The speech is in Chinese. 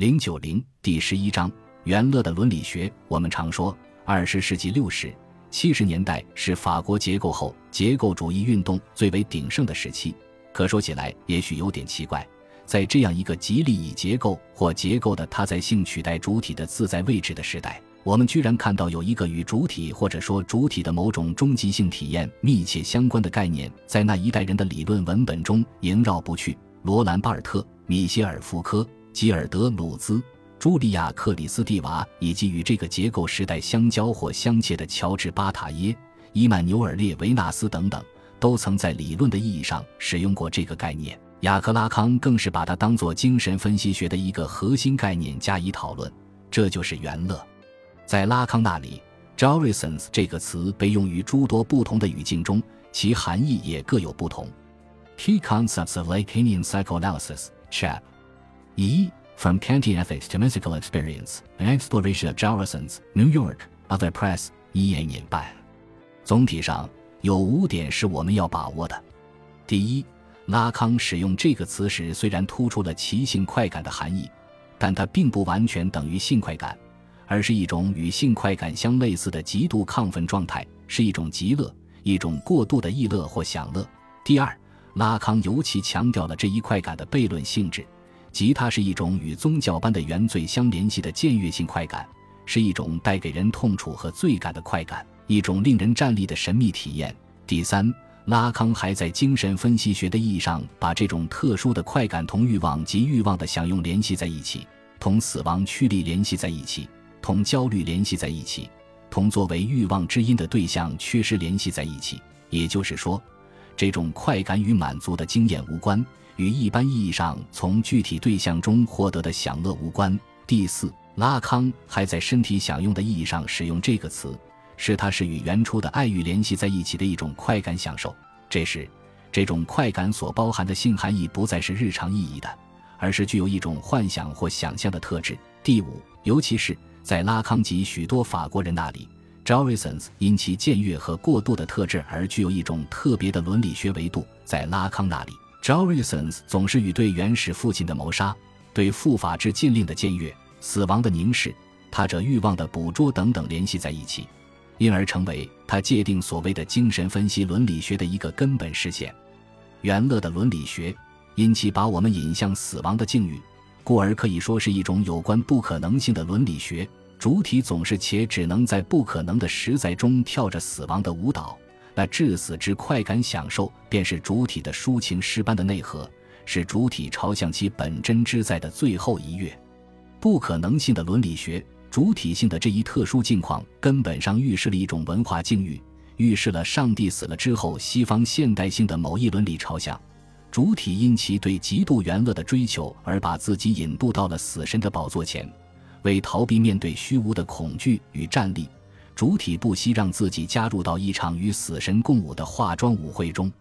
零九零第十一章元乐的伦理学。我们常说，二十世纪六十、七十年代是法国结构后结构主义运动最为鼎盛的时期。可说起来，也许有点奇怪，在这样一个极力以结构或结构的他在性取代主体的自在位置的时代，我们居然看到有一个与主体或者说主体的某种终极性体验密切相关的概念，在那一代人的理论文本中萦绕不去。罗兰·巴尔特、米歇尔·福柯。吉尔德·鲁兹、茱莉亚·克里斯蒂娃，以及与这个结构时代相交或相切的乔治·巴塔耶、伊曼纽尔·列维纳斯等等，都曾在理论的意义上使用过这个概念。雅克·拉康更是把它当作精神分析学的一个核心概念加以讨论。这就是元乐。在拉康那里 j o r i s o n s 这个词被用于诸多不同的语境中，其含义也各有不同。Key concepts of Lacanian psychoanalysis, Chap. 一，From Kantian Ethics to Mystical Experience: An Exploration of Jefferson's New York Other Press 一言年半。总体上有五点是我们要把握的。第一，拉康使用这个词时，虽然突出了其性快感的含义，但它并不完全等于性快感，而是一种与性快感相类似的极度亢奋状态，是一种极乐，一种过度的逸乐或享乐。第二，拉康尤其强调了这一快感的悖论性质。吉他是一种与宗教般的原罪相联系的僭越性快感，是一种带给人痛楚和罪感的快感，一种令人站立的神秘体验。第三，拉康还在精神分析学的意义上把这种特殊的快感同欲望及欲望的享用联系在一起，同死亡驱力联系在一起，同焦虑联系在一起，同作为欲望之因的对象缺失联系在一起。也就是说，这种快感与满足的经验无关。与一般意义上从具体对象中获得的享乐无关。第四，拉康还在身体享用的意义上使用这个词，是它是与原初的爱欲联系在一起的一种快感享受。这时，这种快感所包含的性含义不再是日常意义的，而是具有一种幻想或想象的特质。第五，尤其是在拉康及许多法国人那里 j o r i s o n s 因其僭越和过度的特质而具有一种特别的伦理学维度。在拉康那里。j o r i s o n s 总是与对原始父亲的谋杀、对父法之禁令的僭越、死亡的凝视、他者欲望的捕捉等等联系在一起，因而成为他界定所谓的精神分析伦理学的一个根本实现。元乐的伦理学因其把我们引向死亡的境遇，故而可以说是一种有关不可能性的伦理学。主体总是且只能在不可能的实在中跳着死亡的舞蹈。那致死之快感享受，便是主体的抒情诗般的内核，是主体朝向其本真之在的最后一跃。不可能性的伦理学，主体性的这一特殊境况，根本上预示了一种文化境遇，预示了上帝死了之后西方现代性的某一伦理朝向。主体因其对极度元乐的追求，而把自己引渡到了死神的宝座前，为逃避面对虚无的恐惧与战栗。主体不惜让自己加入到一场与死神共舞的化妆舞会中。